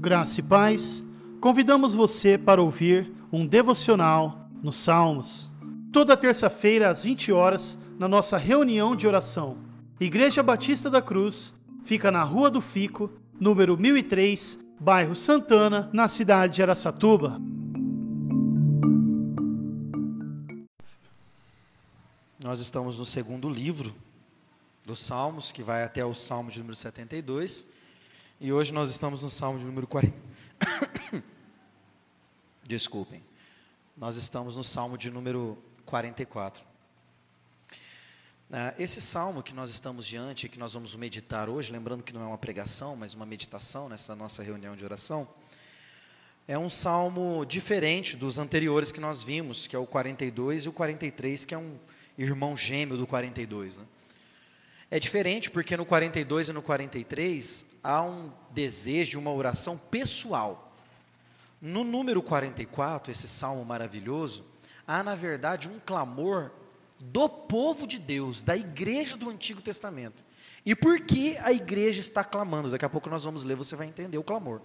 Graça e paz, convidamos você para ouvir um devocional nos Salmos. Toda terça-feira às 20 horas, na nossa reunião de oração. Igreja Batista da Cruz fica na Rua do Fico, número 1003, bairro Santana, na cidade de Aracatuba. Nós estamos no segundo livro dos Salmos, que vai até o Salmo de número 72. E hoje nós estamos no Salmo de número 40. Desculpem. Nós estamos no Salmo de número 44. Ah, esse salmo que nós estamos diante, que nós vamos meditar hoje, lembrando que não é uma pregação, mas uma meditação nessa nossa reunião de oração, é um salmo diferente dos anteriores que nós vimos, que é o 42 e o 43, que é um irmão gêmeo do 42. Né? É diferente porque no 42 e no 43 há um desejo, uma oração pessoal. No número 44, esse salmo maravilhoso, há na verdade um clamor do povo de Deus, da igreja do Antigo Testamento. E por que a igreja está clamando? Daqui a pouco nós vamos ler, você vai entender o clamor.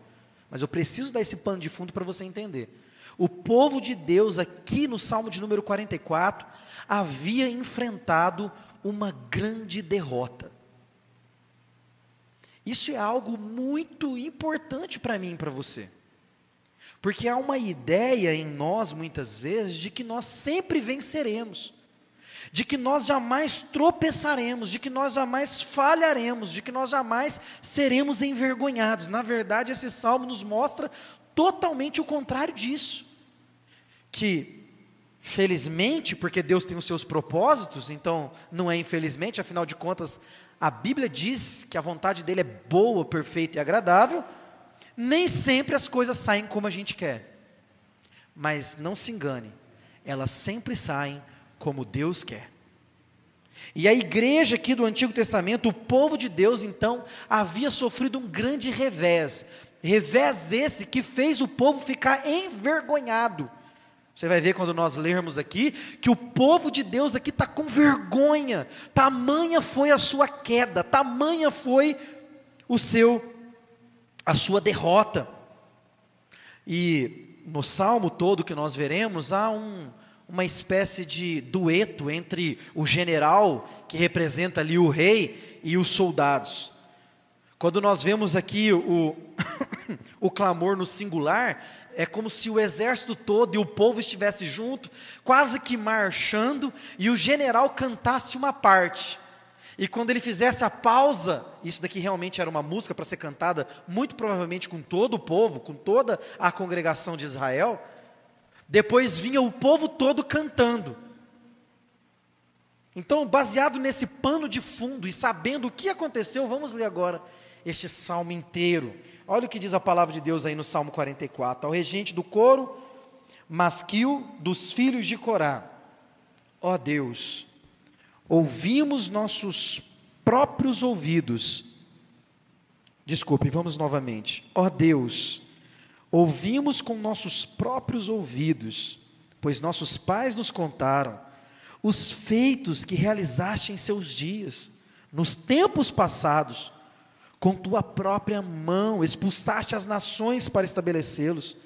Mas eu preciso dar esse pano de fundo para você entender. O povo de Deus, aqui no Salmo de número 44, havia enfrentado uma grande derrota. Isso é algo muito importante para mim e para você. Porque há uma ideia em nós, muitas vezes, de que nós sempre venceremos, de que nós jamais tropeçaremos, de que nós jamais falharemos, de que nós jamais seremos envergonhados. Na verdade, esse salmo nos mostra totalmente o contrário disso. Que felizmente, porque Deus tem os seus propósitos, então não é infelizmente, afinal de contas, a Bíblia diz que a vontade dele é boa, perfeita e agradável, nem sempre as coisas saem como a gente quer. Mas não se engane, elas sempre saem como Deus quer. E a igreja aqui do Antigo Testamento, o povo de Deus, então, havia sofrido um grande revés. Revés esse que fez o povo ficar envergonhado você vai ver quando nós lermos aqui que o povo de Deus aqui está com vergonha. Tamanha foi a sua queda, tamanha foi o seu a sua derrota. E no salmo todo que nós veremos há um, uma espécie de dueto entre o general que representa ali o rei e os soldados. Quando nós vemos aqui o, o clamor no singular, é como se o exército todo e o povo estivesse junto, quase que marchando, e o general cantasse uma parte. E quando ele fizesse a pausa, isso daqui realmente era uma música para ser cantada, muito provavelmente com todo o povo, com toda a congregação de Israel. Depois vinha o povo todo cantando. Então, baseado nesse pano de fundo e sabendo o que aconteceu, vamos ler agora este salmo inteiro. Olha o que diz a palavra de Deus aí no Salmo 44. Ao regente do coro, masquil dos filhos de Corá. Ó Deus, ouvimos nossos próprios ouvidos. Desculpe, vamos novamente. Ó Deus, ouvimos com nossos próprios ouvidos, pois nossos pais nos contaram os feitos que realizaste em seus dias, nos tempos passados com tua própria mão expulsaste as nações para estabelecê-los.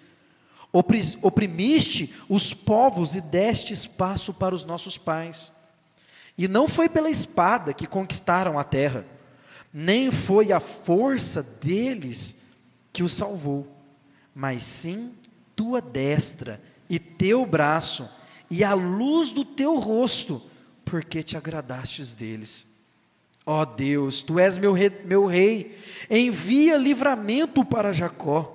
Oprimiste os povos e deste espaço para os nossos pais. E não foi pela espada que conquistaram a terra, nem foi a força deles que os salvou, mas sim tua destra e teu braço e a luz do teu rosto, porque te agradastes deles. Ó oh Deus, tu és meu rei, meu rei, envia livramento para Jacó.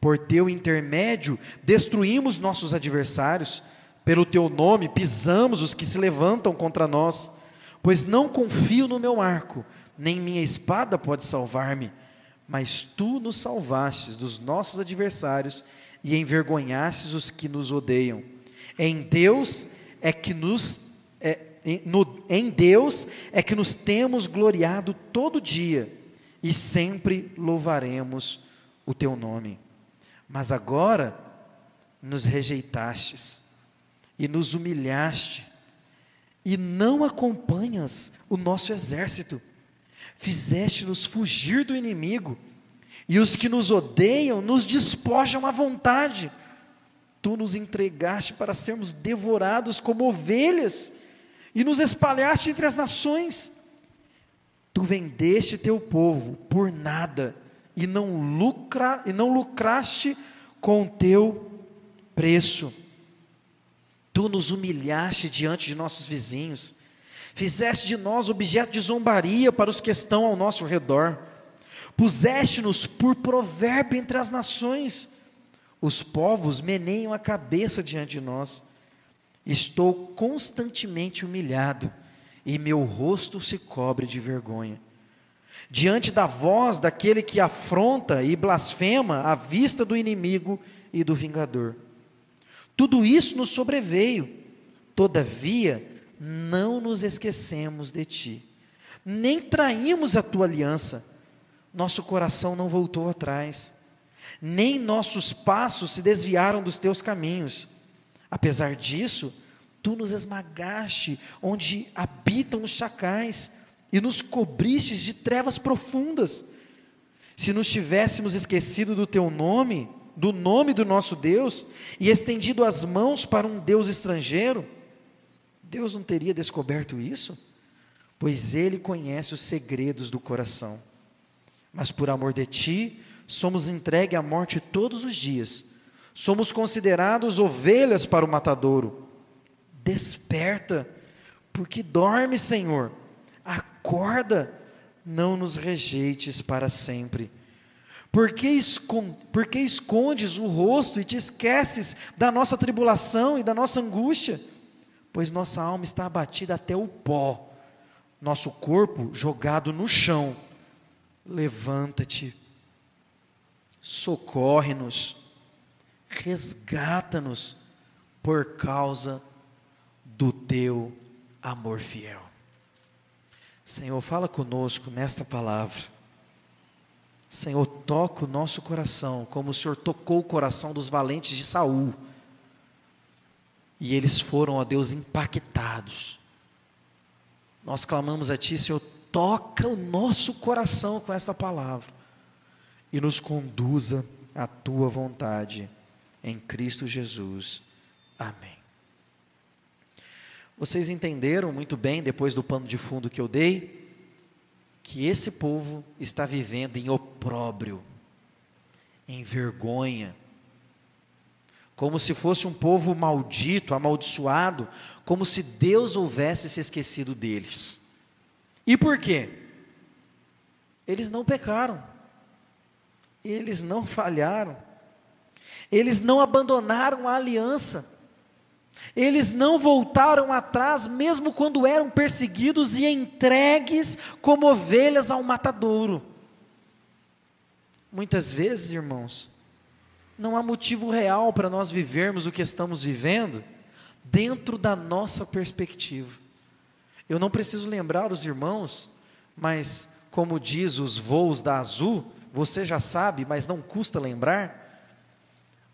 Por teu intermédio, destruímos nossos adversários, pelo teu nome pisamos os que se levantam contra nós, pois não confio no meu arco, nem minha espada pode salvar-me, mas tu nos salvastes dos nossos adversários e envergonhastes os que nos odeiam. Em Deus é que nos é, em, no, em Deus é que nos temos gloriado todo dia e sempre louvaremos o teu nome. Mas agora nos rejeitastes e nos humilhaste e não acompanhas o nosso exército. Fizeste-nos fugir do inimigo, e os que nos odeiam nos despojam à vontade. Tu nos entregaste para sermos devorados como ovelhas, e nos espalhaste entre as nações. Tu vendeste teu povo por nada, e não, lucra, e não lucraste com teu preço. Tu nos humilhaste diante de nossos vizinhos, fizeste de nós objeto de zombaria para os que estão ao nosso redor, puseste-nos por provérbio entre as nações, os povos meneiam a cabeça diante de nós. Estou constantemente humilhado, e meu rosto se cobre de vergonha. Diante da voz daquele que afronta e blasfema à vista do inimigo e do vingador. Tudo isso nos sobreveio, todavia não nos esquecemos de ti, nem traímos a tua aliança, nosso coração não voltou atrás, nem nossos passos se desviaram dos teus caminhos. Apesar disso, tu nos esmagaste onde habitam os chacais e nos cobristes de trevas profundas. Se nos tivéssemos esquecido do teu nome, do nome do nosso Deus e estendido as mãos para um Deus estrangeiro, Deus não teria descoberto isso? Pois Ele conhece os segredos do coração. Mas por amor de Ti, somos entregues à morte todos os dias, somos considerados ovelhas para o matadouro. Desperta, porque dorme, Senhor, acorda, não nos rejeites para sempre. Por que, esconde, por que escondes o rosto e te esqueces da nossa tribulação e da nossa angústia? Pois nossa alma está abatida até o pó, nosso corpo jogado no chão. Levanta-te, socorre-nos, resgata-nos por causa do teu amor fiel. Senhor, fala conosco nesta palavra Senhor, toca o nosso coração, como o Senhor tocou o coração dos valentes de Saul. E eles foram, ó Deus, impactados. Nós clamamos a Ti, Senhor, toca o nosso coração com esta palavra e nos conduza à Tua vontade, em Cristo Jesus. Amém. Vocês entenderam muito bem, depois do pano de fundo que eu dei, que esse povo está vivendo em opróbrio, em vergonha, como se fosse um povo maldito, amaldiçoado, como se Deus houvesse se esquecido deles. E por quê? Eles não pecaram, eles não falharam, eles não abandonaram a aliança, eles não voltaram atrás, mesmo quando eram perseguidos e entregues como ovelhas ao matadouro. Muitas vezes, irmãos, não há motivo real para nós vivermos o que estamos vivendo dentro da nossa perspectiva. Eu não preciso lembrar os irmãos, mas como diz os voos da Azul, você já sabe, mas não custa lembrar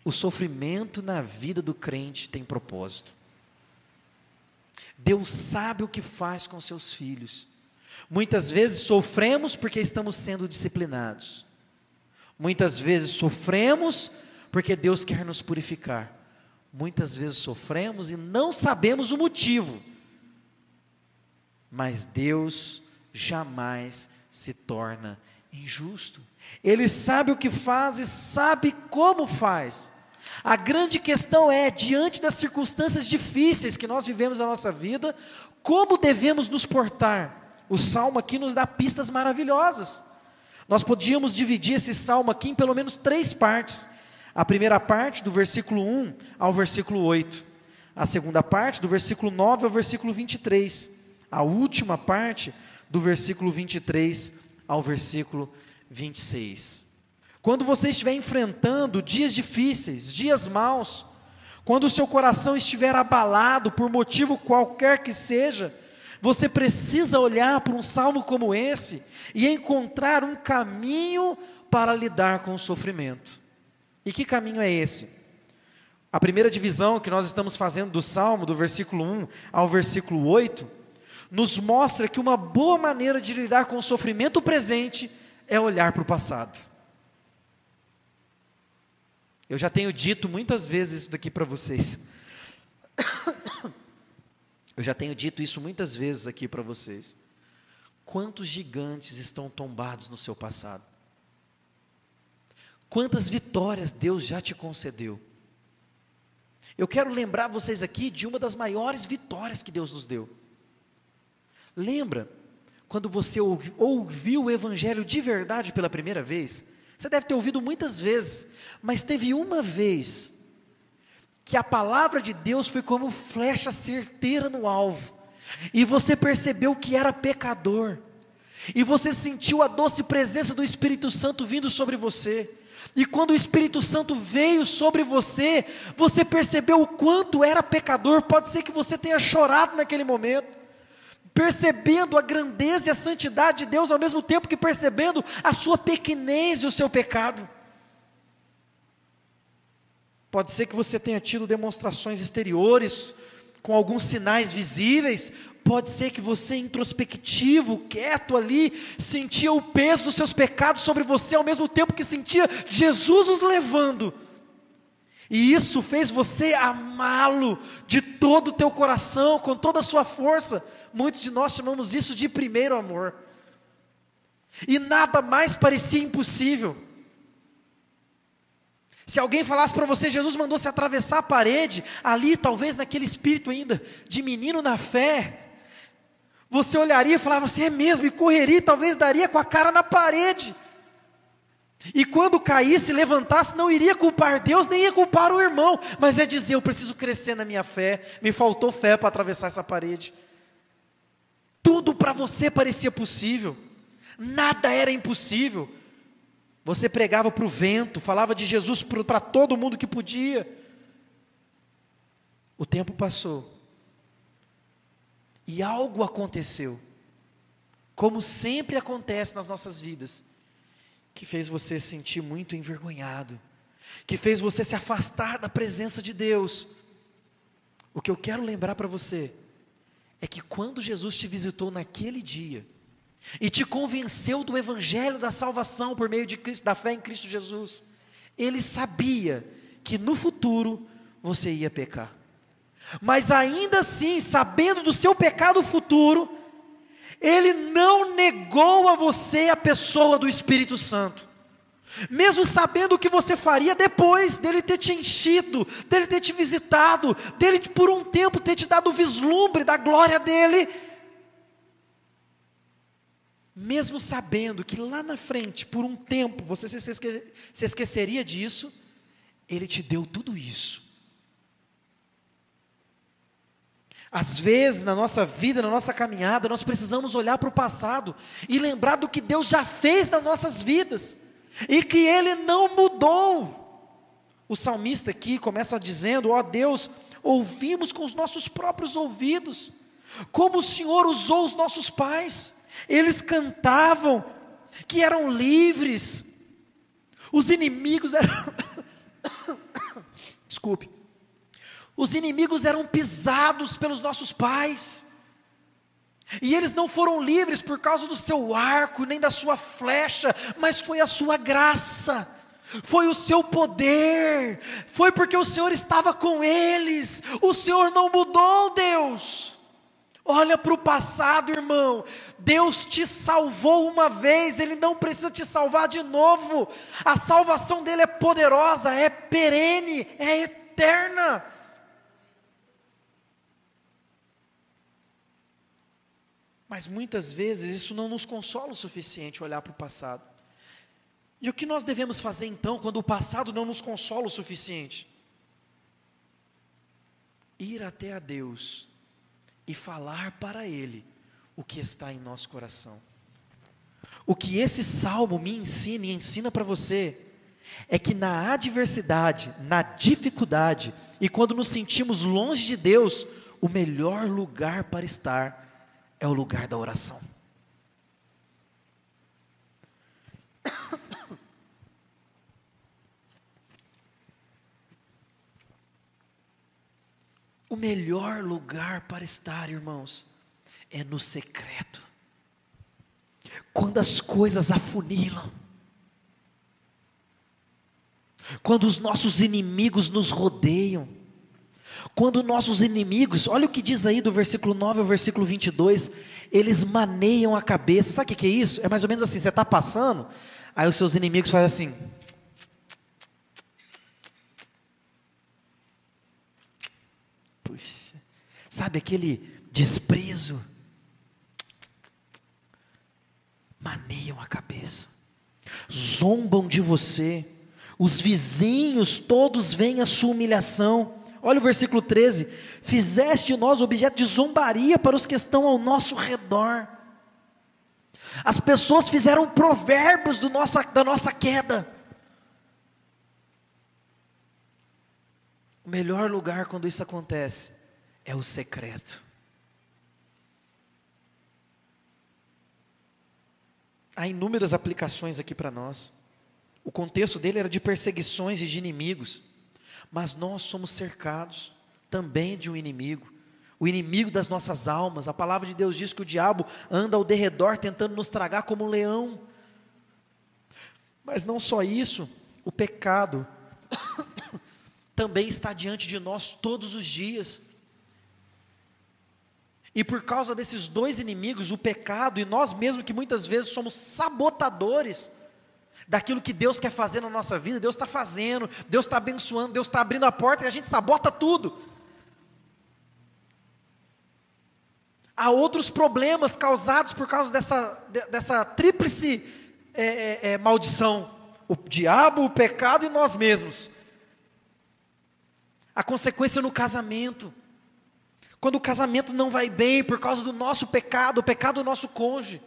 o sofrimento na vida do crente tem propósito. Deus sabe o que faz com seus filhos. Muitas vezes sofremos porque estamos sendo disciplinados. Muitas vezes sofremos porque Deus quer nos purificar. Muitas vezes sofremos e não sabemos o motivo. Mas Deus jamais se torna injusto. Ele sabe o que faz e sabe como faz. A grande questão é, diante das circunstâncias difíceis que nós vivemos na nossa vida, como devemos nos portar? O salmo aqui nos dá pistas maravilhosas. Nós podíamos dividir esse salmo aqui em pelo menos três partes. A primeira parte, do versículo 1 ao versículo 8. A segunda parte, do versículo 9 ao versículo 23. A última parte, do versículo 23 ao versículo 26. Quando você estiver enfrentando dias difíceis, dias maus, quando o seu coração estiver abalado por motivo qualquer que seja, você precisa olhar para um salmo como esse e encontrar um caminho para lidar com o sofrimento. E que caminho é esse? A primeira divisão que nós estamos fazendo do salmo, do versículo 1 ao versículo 8, nos mostra que uma boa maneira de lidar com o sofrimento presente é olhar para o passado. Eu já tenho dito muitas vezes isso daqui para vocês. Eu já tenho dito isso muitas vezes aqui para vocês. Quantos gigantes estão tombados no seu passado? Quantas vitórias Deus já te concedeu? Eu quero lembrar vocês aqui de uma das maiores vitórias que Deus nos deu. Lembra quando você ouviu o Evangelho de verdade pela primeira vez? Você deve ter ouvido muitas vezes, mas teve uma vez que a palavra de Deus foi como flecha certeira no alvo, e você percebeu que era pecador, e você sentiu a doce presença do Espírito Santo vindo sobre você. E quando o Espírito Santo veio sobre você, você percebeu o quanto era pecador. Pode ser que você tenha chorado naquele momento, percebendo a grandeza e a santidade de Deus, ao mesmo tempo que percebendo a sua pequenez e o seu pecado. Pode ser que você tenha tido demonstrações exteriores, com alguns sinais visíveis, pode ser que você, introspectivo, quieto ali, sentia o peso dos seus pecados sobre você, ao mesmo tempo que sentia Jesus os levando. E isso fez você amá-lo de todo o teu coração, com toda a sua força. Muitos de nós chamamos isso de primeiro amor. E nada mais parecia impossível. Se alguém falasse para você, Jesus mandou se atravessar a parede, ali, talvez naquele espírito ainda de menino na fé, você olharia e falava assim: é mesmo, e correria, talvez daria com a cara na parede. E quando caísse, levantasse, não iria culpar Deus, nem ia culpar o irmão, mas é dizer: eu preciso crescer na minha fé, me faltou fé para atravessar essa parede. Tudo para você parecia possível, nada era impossível. Você pregava para o vento, falava de Jesus para todo mundo que podia. O tempo passou. E algo aconteceu. Como sempre acontece nas nossas vidas, que fez você sentir muito envergonhado, que fez você se afastar da presença de Deus. O que eu quero lembrar para você é que quando Jesus te visitou naquele dia, e te convenceu do evangelho da salvação por meio de Cristo, da fé em Cristo Jesus, ele sabia que no futuro você ia pecar. Mas ainda assim, sabendo do seu pecado futuro, ele não negou a você a pessoa do Espírito Santo. Mesmo sabendo o que você faria depois dele ter te enchido, dele ter te visitado, dele por um tempo ter te dado o vislumbre da glória dele, mesmo sabendo que lá na frente, por um tempo, você se, esque se esqueceria disso, Ele te deu tudo isso. Às vezes, na nossa vida, na nossa caminhada, nós precisamos olhar para o passado e lembrar do que Deus já fez nas nossas vidas e que Ele não mudou. O salmista aqui começa dizendo: Ó oh Deus, ouvimos com os nossos próprios ouvidos, como o Senhor usou os nossos pais eles cantavam que eram livres, os inimigos eram. Desculpe. Os inimigos eram pisados pelos nossos pais. E eles não foram livres por causa do seu arco, nem da sua flecha, mas foi a sua graça, foi o seu poder, foi porque o Senhor estava com eles. O Senhor não mudou, Deus. Olha para o passado, irmão. Deus te salvou uma vez, Ele não precisa te salvar de novo. A salvação dele é poderosa, é perene, é eterna. Mas muitas vezes isso não nos consola o suficiente olhar para o passado. E o que nós devemos fazer então quando o passado não nos consola o suficiente? Ir até a Deus e falar para Ele o que está em nosso coração. O que esse salmo me ensina e ensina para você é que na adversidade, na dificuldade e quando nos sentimos longe de Deus, o melhor lugar para estar é o lugar da oração. O melhor lugar para estar, irmãos, é no secreto. Quando as coisas afunilam, quando os nossos inimigos nos rodeiam, quando nossos inimigos, olha o que diz aí do versículo 9 ao versículo 22, eles maneiam a cabeça, sabe o que é isso? É mais ou menos assim: você está passando, aí os seus inimigos fazem assim. Puxa, sabe aquele desprezo? Maneiam a cabeça, zombam de você, os vizinhos todos veem a sua humilhação. Olha o versículo 13: Fizeste nós objeto de zombaria para os que estão ao nosso redor. As pessoas fizeram provérbios do nossa, da nossa queda. O melhor lugar quando isso acontece é o secreto. Há inúmeras aplicações aqui para nós. O contexto dele era de perseguições e de inimigos. Mas nós somos cercados também de um inimigo, o inimigo das nossas almas. A palavra de Deus diz que o diabo anda ao derredor tentando nos tragar como um leão. Mas não só isso, o pecado também está diante de nós todos os dias. E por causa desses dois inimigos, o pecado e nós mesmos, que muitas vezes somos sabotadores, daquilo que Deus quer fazer na nossa vida, Deus está fazendo, Deus está abençoando, Deus está abrindo a porta e a gente sabota tudo. Há outros problemas causados por causa dessa, dessa tríplice é, é, é, maldição: o diabo, o pecado e nós mesmos. A consequência no casamento. Quando o casamento não vai bem por causa do nosso pecado, o pecado do nosso cônjuge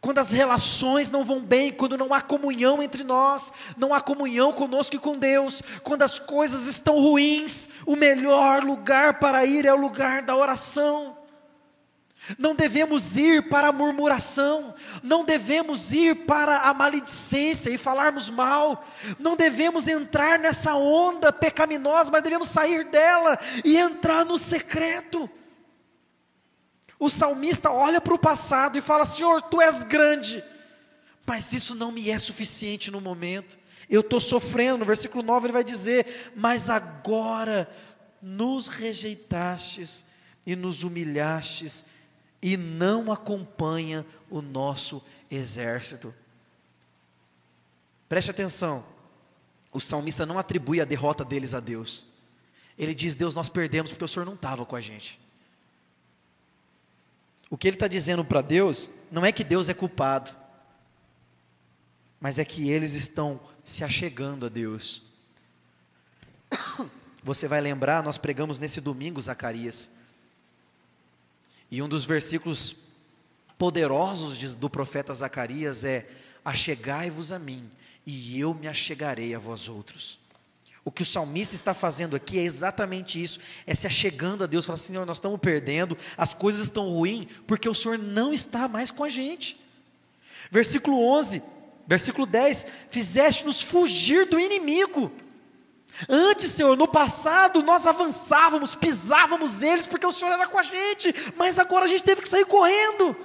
quando as relações não vão bem, quando não há comunhão entre nós, não há comunhão conosco e com Deus, quando as coisas estão ruins, o melhor lugar para ir é o lugar da oração. Não devemos ir para a murmuração, não devemos ir para a maledicência e falarmos mal, não devemos entrar nessa onda pecaminosa, mas devemos sair dela e entrar no secreto. O salmista olha para o passado e fala: Senhor, tu és grande, mas isso não me é suficiente no momento. Eu estou sofrendo. No versículo 9 ele vai dizer: Mas agora nos rejeitastes e nos humilhastes, e não acompanha o nosso exército. Preste atenção, o salmista não atribui a derrota deles a Deus. Ele diz: Deus, nós perdemos porque o Senhor não estava com a gente. O que ele está dizendo para Deus não é que Deus é culpado, mas é que eles estão se achegando a Deus. Você vai lembrar, nós pregamos nesse domingo Zacarias, e um dos versículos poderosos do profeta Zacarias é: Achegai-vos a mim, e eu me achegarei a vós outros. O que o salmista está fazendo aqui é exatamente isso: é se achegando a Deus, falando, Senhor, nós estamos perdendo, as coisas estão ruins, porque o Senhor não está mais com a gente. Versículo 11, versículo 10: Fizeste-nos fugir do inimigo. Antes, Senhor, no passado nós avançávamos, pisávamos eles, porque o Senhor era com a gente, mas agora a gente teve que sair correndo.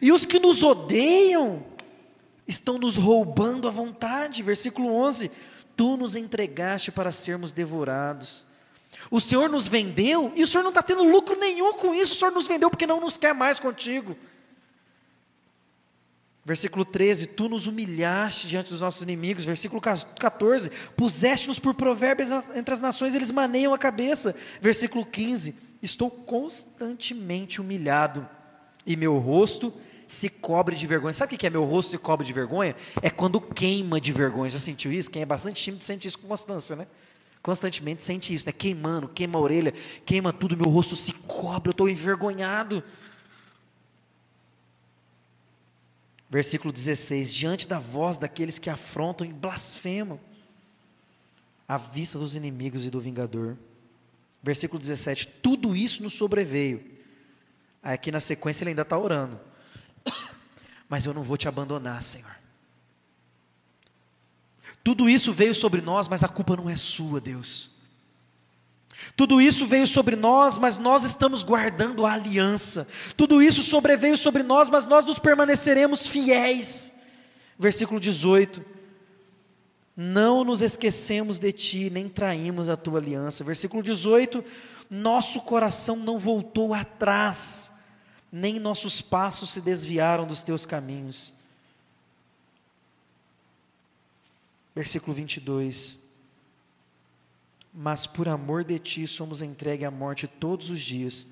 E os que nos odeiam estão nos roubando à vontade. Versículo 11: tu nos entregaste para sermos devorados. O Senhor nos vendeu e o Senhor não está tendo lucro nenhum com isso. O Senhor nos vendeu porque não nos quer mais contigo. Versículo 13: Tu nos humilhaste diante dos nossos inimigos. Versículo 14: Puseste-nos por provérbios entre as nações, eles maneiam a cabeça. Versículo 15: Estou constantemente humilhado, e meu rosto se cobre de vergonha. Sabe o que é meu rosto se cobre de vergonha? É quando queima de vergonha. Já sentiu isso? Quem é bastante tímido sente isso com constância, né? Constantemente sente isso, né? Queimando, queima a orelha, queima tudo, meu rosto se cobre, eu estou envergonhado. Versículo 16: Diante da voz daqueles que afrontam e blasfemam, à vista dos inimigos e do vingador. Versículo 17: Tudo isso nos sobreveio. Aqui na sequência ele ainda está orando mas eu não vou te abandonar, Senhor. Tudo isso veio sobre nós, mas a culpa não é sua, Deus. Tudo isso veio sobre nós, mas nós estamos guardando a aliança. Tudo isso sobreveio sobre nós, mas nós nos permaneceremos fiéis. Versículo 18. Não nos esquecemos de ti, nem traímos a tua aliança. Versículo 18. Nosso coração não voltou atrás, nem nossos passos se desviaram dos teus caminhos. Versículo 22 mas por amor de ti somos entregues à morte todos os dias,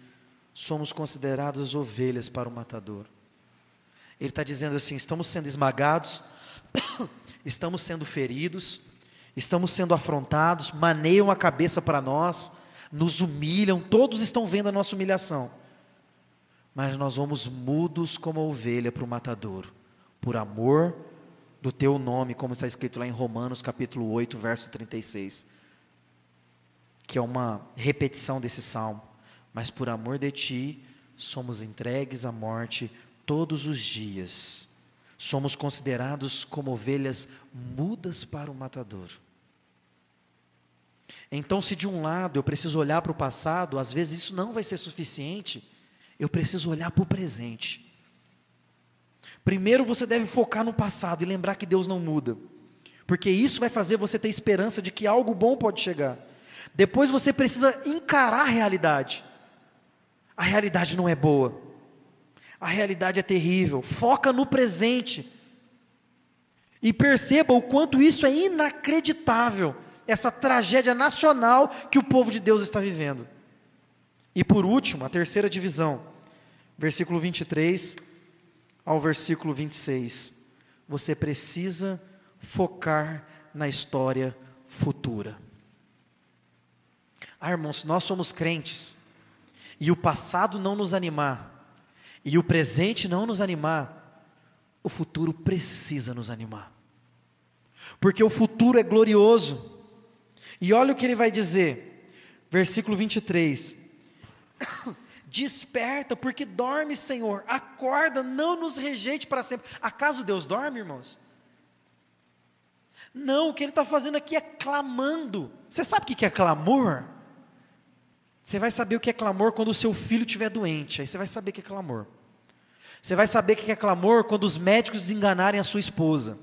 somos considerados ovelhas para o matador. Ele está dizendo assim: estamos sendo esmagados, estamos sendo feridos, estamos sendo afrontados, maneiam a cabeça para nós, nos humilham, todos estão vendo a nossa humilhação, mas nós vamos mudos como ovelha para o matador, por amor do teu nome, como está escrito lá em Romanos capítulo 8, verso 36 que é uma repetição desse salmo. Mas por amor de ti, somos entregues à morte todos os dias. Somos considerados como ovelhas mudas para o matador. Então, se de um lado eu preciso olhar para o passado, às vezes isso não vai ser suficiente, eu preciso olhar para o presente. Primeiro você deve focar no passado e lembrar que Deus não muda, porque isso vai fazer você ter esperança de que algo bom pode chegar. Depois você precisa encarar a realidade. A realidade não é boa. A realidade é terrível. Foca no presente. E perceba o quanto isso é inacreditável. Essa tragédia nacional que o povo de Deus está vivendo. E por último, a terceira divisão, versículo 23 ao versículo 26. Você precisa focar na história futura. Ah, irmãos, nós somos crentes, e o passado não nos animar, e o presente não nos animar, o futuro precisa nos animar, porque o futuro é glorioso. E olha o que ele vai dizer, versículo 23. Desperta, porque dorme, Senhor, acorda, não nos rejeite para sempre. Acaso Deus dorme, irmãos? Não, o que ele está fazendo aqui é clamando. Você sabe o que é clamor? Você vai saber o que é clamor quando o seu filho estiver doente. Aí você vai saber o que é clamor. Você vai saber o que é clamor quando os médicos desenganarem a sua esposa.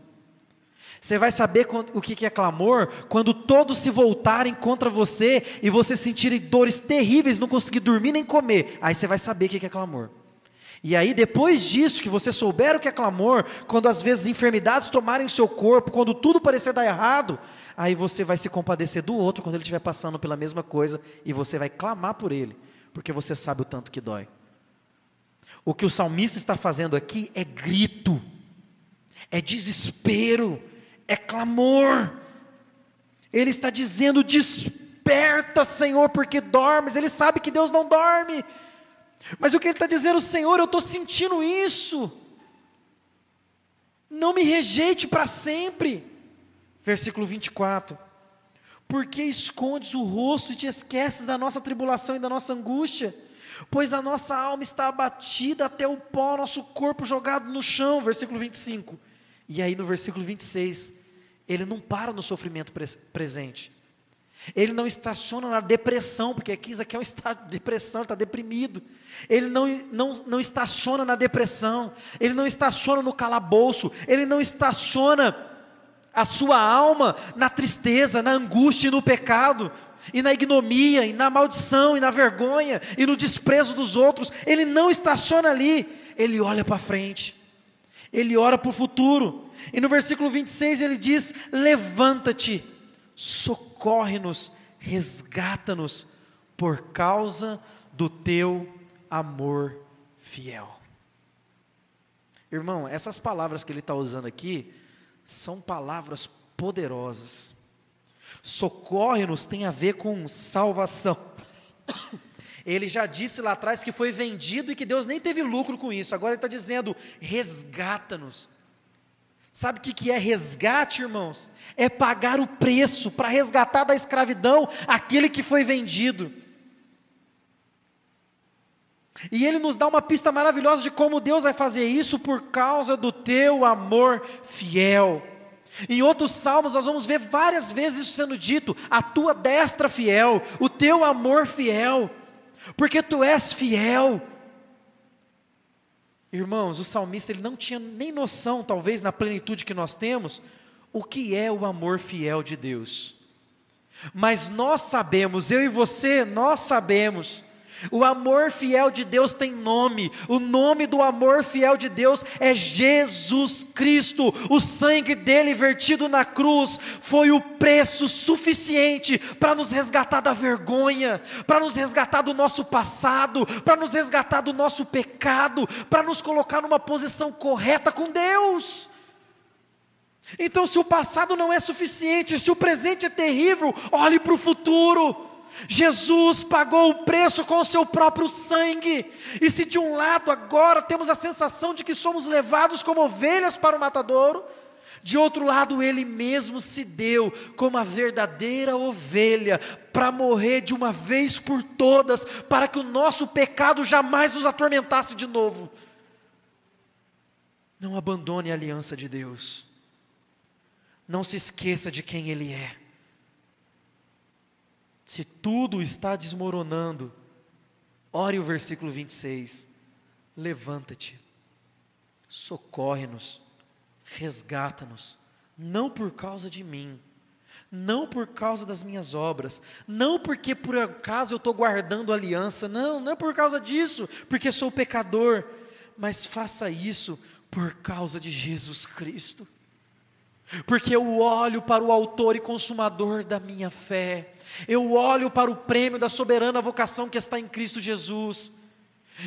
Você vai saber o que é clamor quando todos se voltarem contra você e você sentir dores terríveis, não conseguir dormir nem comer. Aí você vai saber o que é clamor. E aí, depois disso, que você souber o que é clamor, quando às vezes enfermidades tomarem seu corpo, quando tudo parecer dar errado, aí você vai se compadecer do outro quando ele estiver passando pela mesma coisa e você vai clamar por ele, porque você sabe o tanto que dói. O que o salmista está fazendo aqui é grito, é desespero, é clamor. Ele está dizendo: Desperta, Senhor, porque dormes. Ele sabe que Deus não dorme. Mas o que ele está dizendo, Senhor, eu estou sentindo isso. Não me rejeite para sempre. Versículo 24: Por que escondes o rosto e te esqueces da nossa tribulação e da nossa angústia? Pois a nossa alma está abatida até o pó, nosso corpo jogado no chão. Versículo 25. E aí no versículo 26, ele não para no sofrimento presente. Ele não estaciona na depressão, porque aqui isso aqui é um estado de depressão, está deprimido. Ele não, não, não estaciona na depressão, ele não estaciona no calabouço, ele não estaciona a sua alma na tristeza, na angústia e no pecado, e na ignomia, e na maldição, e na vergonha, e no desprezo dos outros. Ele não estaciona ali, ele olha para frente, ele ora para o futuro. E no versículo 26 ele diz: Levanta-te, socorre-nos, resgata-nos, por causa do teu amor fiel. Irmão, essas palavras que ele está usando aqui, são palavras poderosas. Socorre-nos tem a ver com salvação. Ele já disse lá atrás que foi vendido e que Deus nem teve lucro com isso. Agora ele está dizendo: resgata-nos. Sabe o que, é resgate, irmãos? É pagar o preço para resgatar da escravidão aquele que foi vendido. E ele nos dá uma pista maravilhosa de como Deus vai fazer isso por causa do teu amor fiel. Em outros salmos, nós vamos ver várias vezes isso sendo dito: a tua destra fiel, o teu amor fiel, porque tu és fiel. Irmãos, o salmista ele não tinha nem noção, talvez na plenitude que nós temos, o que é o amor fiel de Deus. Mas nós sabemos, eu e você, nós sabemos o amor fiel de Deus tem nome. O nome do amor fiel de Deus é Jesus Cristo. O sangue dele vertido na cruz foi o preço suficiente para nos resgatar da vergonha, para nos resgatar do nosso passado, para nos resgatar do nosso pecado, para nos colocar numa posição correta com Deus. Então, se o passado não é suficiente, se o presente é terrível, olhe para o futuro. Jesus pagou o preço com o seu próprio sangue. E se de um lado agora temos a sensação de que somos levados como ovelhas para o matadouro, de outro lado ele mesmo se deu como a verdadeira ovelha para morrer de uma vez por todas, para que o nosso pecado jamais nos atormentasse de novo. Não abandone a aliança de Deus. Não se esqueça de quem ele é. Se tudo está desmoronando, ore o versículo 26. Levanta-te, socorre-nos, resgata-nos, não por causa de mim, não por causa das minhas obras, não porque por acaso eu estou guardando aliança, não, não é por causa disso, porque sou pecador, mas faça isso por causa de Jesus Cristo, porque eu olho para o Autor e Consumador da minha fé, eu olho para o prêmio da soberana vocação que está em Cristo Jesus.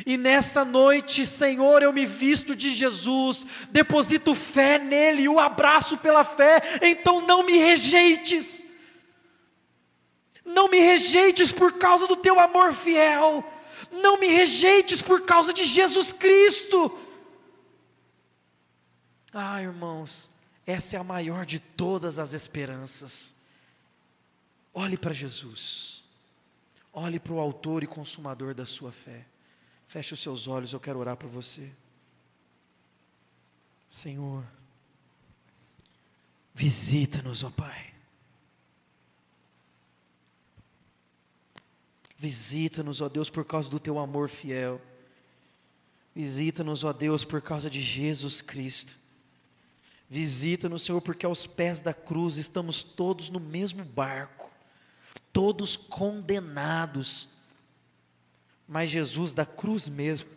E nessa noite, Senhor, eu me visto de Jesus, deposito fé nele, o abraço pela fé, então não me rejeites. Não me rejeites por causa do teu amor fiel. Não me rejeites por causa de Jesus Cristo. Ah, irmãos, essa é a maior de todas as esperanças. Olhe para Jesus. Olhe para o autor e consumador da sua fé. Feche os seus olhos, eu quero orar para você. Senhor, visita-nos, ó Pai. Visita-nos, ó Deus, por causa do teu amor fiel. Visita-nos, ó Deus, por causa de Jesus Cristo. Visita-nos, Senhor, porque aos pés da cruz estamos todos no mesmo barco todos condenados. Mas Jesus, da cruz mesmo,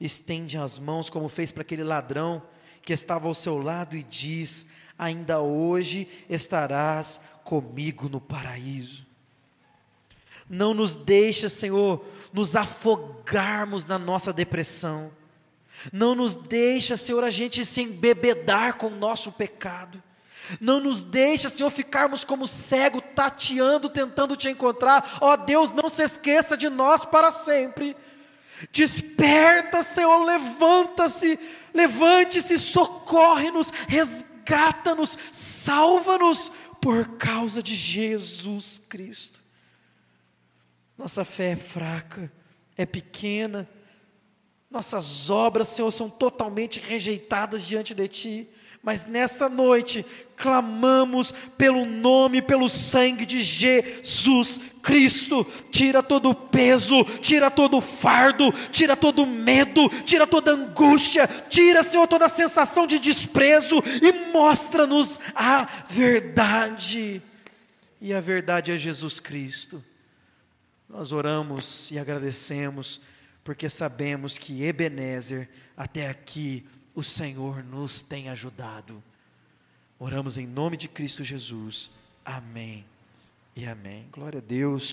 estende as mãos, como fez para aquele ladrão que estava ao seu lado, e diz: Ainda hoje estarás comigo no paraíso. Não nos deixa, Senhor, nos afogarmos na nossa depressão. Não nos deixa, Senhor, a gente se embebedar com o nosso pecado. Não nos deixa, Senhor, ficarmos como cego, tateando, tentando te encontrar. Ó oh, Deus, não se esqueça de nós para sempre. Desperta, Senhor, levanta-se, levante-se, socorre-nos, resgata-nos, salva-nos por causa de Jesus Cristo. Nossa fé é fraca, é pequena, nossas obras, Senhor, são totalmente rejeitadas diante de Ti mas nessa noite clamamos pelo nome, pelo sangue de Jesus Cristo. Tira todo o peso, tira todo o fardo, tira todo o medo, tira toda a angústia, tira, Senhor, toda a sensação de desprezo e mostra-nos a verdade. E a verdade é Jesus Cristo. Nós oramos e agradecemos, porque sabemos que Ebenezer até aqui o Senhor nos tem ajudado. Oramos em nome de Cristo Jesus. Amém e amém. Glória a Deus.